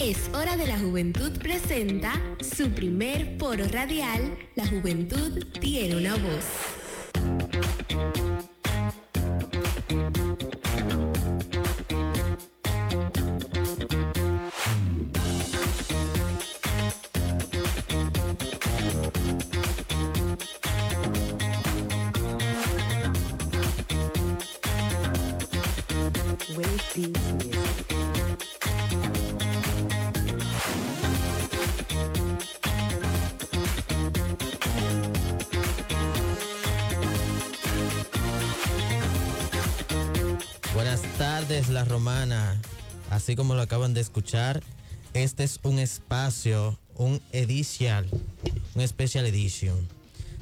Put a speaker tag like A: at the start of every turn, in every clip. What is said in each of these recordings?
A: Es hora de la juventud presenta su primer foro radial. La juventud tiene una voz.
B: Tardes, La Romana. Así como lo acaban de escuchar, este es un espacio, un edición, un special edition,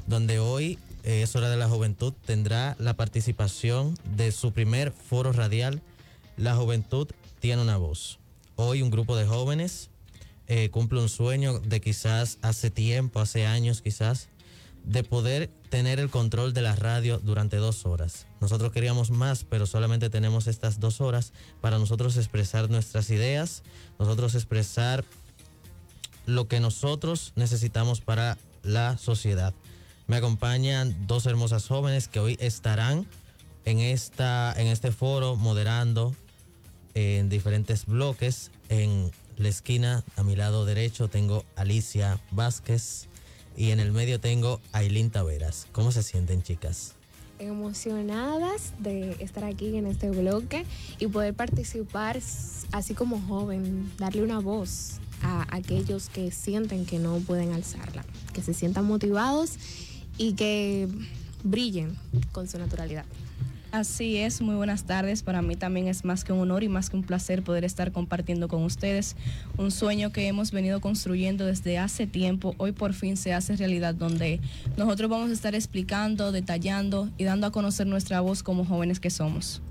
B: donde hoy eh, es hora de la juventud tendrá la participación de su primer foro radial. La juventud tiene una voz. Hoy un grupo de jóvenes eh, cumple un sueño de quizás hace tiempo, hace años quizás, de poder tener el control de la radio durante dos horas. Nosotros queríamos más, pero solamente tenemos estas dos horas para nosotros expresar nuestras ideas, nosotros expresar lo que nosotros necesitamos para la sociedad. Me acompañan dos hermosas jóvenes que hoy estarán en, esta, en este foro moderando en diferentes bloques. En la esquina, a mi lado derecho, tengo Alicia Vázquez y en el medio tengo Ailín Taveras. ¿Cómo se sienten, chicas?
C: Emocionadas de estar aquí en este bloque y poder participar así como joven, darle una voz a aquellos que sienten que no pueden alzarla, que se sientan motivados y que brillen con su naturalidad.
D: Así es, muy buenas tardes. Para mí también es más que un honor y más que un placer poder estar compartiendo con ustedes un sueño que hemos venido construyendo desde hace tiempo. Hoy por fin se hace realidad donde nosotros vamos a estar explicando, detallando y dando a conocer nuestra voz como jóvenes que somos.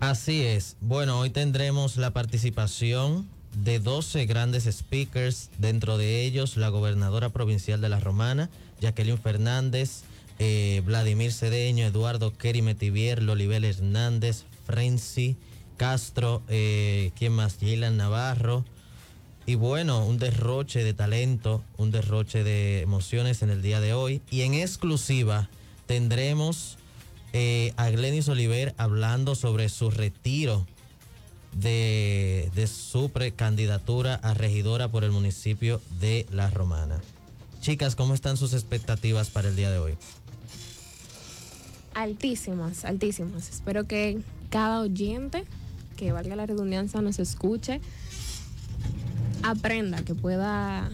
B: Así es. Bueno, hoy tendremos la participación de 12 grandes speakers, dentro de ellos la gobernadora provincial de La Romana, Jacqueline Fernández, eh, Vladimir Cedeño, Eduardo Kerry Lolibel Hernández, Frenzy, Castro, eh, ¿quién más? Gilan Navarro. Y bueno, un derroche de talento, un derroche de emociones en el día de hoy. Y en exclusiva tendremos eh, a Glenis Oliver hablando sobre su retiro de, de su precandidatura a regidora por el municipio de La Romana. Chicas, ¿cómo están sus expectativas para el día de hoy?
C: Altísimas, altísimas. Espero que cada oyente, que valga la redundancia, nos escuche, aprenda, que pueda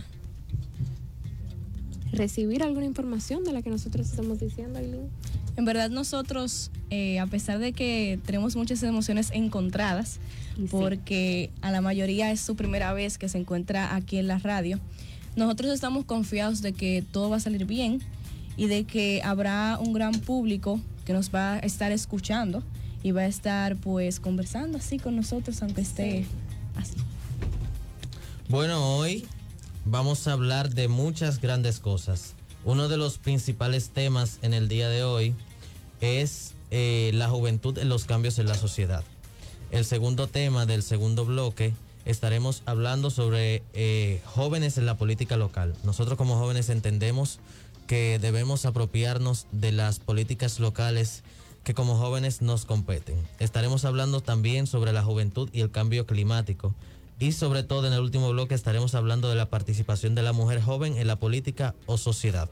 C: recibir alguna información de la que nosotros estamos diciendo, Aileen.
D: En verdad nosotros, eh, a pesar de que tenemos muchas emociones encontradas,
C: sí.
D: porque a la mayoría es su primera vez que se encuentra aquí en la radio, nosotros estamos confiados de que todo va a salir bien y de que habrá un gran público que nos va a estar escuchando y va a estar pues conversando así con nosotros, aunque esté así.
B: Bueno, hoy vamos a hablar de muchas grandes cosas. Uno de los principales temas en el día de hoy es eh, la juventud en los cambios en la sociedad. El segundo tema del segundo bloque estaremos hablando sobre eh, jóvenes en la política local. Nosotros como jóvenes entendemos que debemos apropiarnos de las políticas locales que como jóvenes nos competen. Estaremos hablando también sobre la juventud y el cambio climático. Y sobre todo en el último bloque estaremos hablando de la participación de la mujer joven en la política o sociedad.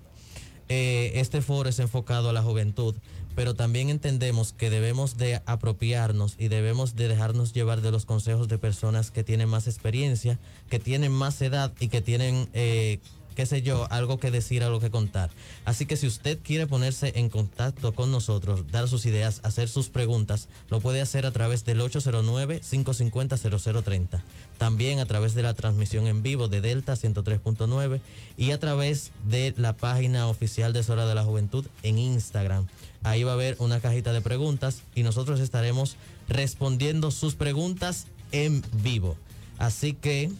B: Eh, este foro es enfocado a la juventud, pero también entendemos que debemos de apropiarnos y debemos de dejarnos llevar de los consejos de personas que tienen más experiencia, que tienen más edad y que tienen, eh, qué sé yo, algo que decir, algo que contar. Así que si usted quiere ponerse en contacto con nosotros, dar sus ideas, hacer sus preguntas, lo puede hacer a través del 809-550-0030. También a través de la transmisión en vivo de Delta 103.9 y a través de la página oficial de Hora de la Juventud en Instagram. Ahí va a haber una cajita de preguntas y nosotros estaremos respondiendo sus preguntas en vivo. Así que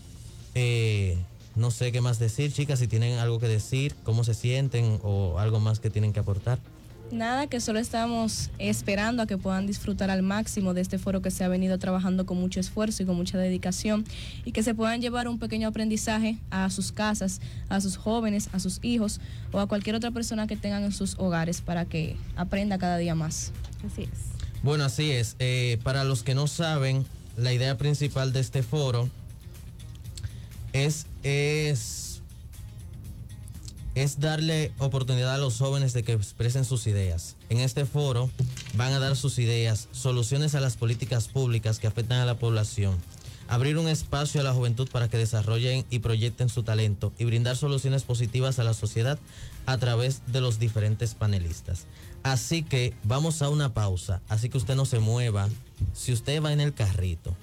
B: eh, no sé qué más decir, chicas, si tienen algo que decir, cómo se sienten o algo más que tienen que aportar.
D: Nada, que solo estamos esperando a que puedan disfrutar al máximo de este foro que se ha venido trabajando con mucho esfuerzo y con mucha dedicación y que se puedan llevar un pequeño aprendizaje a sus casas, a sus jóvenes, a sus hijos o a cualquier otra persona que tengan en sus hogares para que aprenda cada día más.
C: Así es.
B: Bueno, así es. Eh, para los que no saben, la idea principal de este foro es, es es darle oportunidad a los jóvenes de que expresen sus ideas. En este foro van a dar sus ideas, soluciones a las políticas públicas que afectan a la población, abrir un espacio a la juventud para que desarrollen y proyecten su talento y brindar soluciones positivas a la sociedad a través de los diferentes panelistas. Así que vamos a una pausa, así que usted no se mueva. Si usted va en el carrito,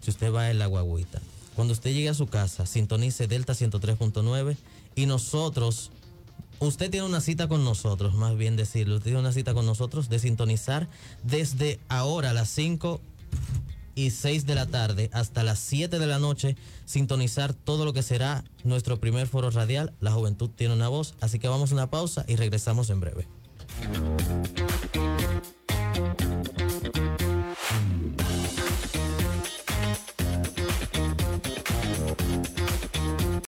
B: si usted va en la guaguita, cuando usted llegue a su casa, sintonice Delta 103.9 y nosotros, usted tiene una cita con nosotros, más bien decirlo, usted tiene una cita con nosotros de sintonizar desde ahora a las 5 y 6 de la tarde hasta las 7 de la noche, sintonizar todo lo que será nuestro primer foro radial. La juventud tiene una voz, así que vamos a una pausa y regresamos en breve.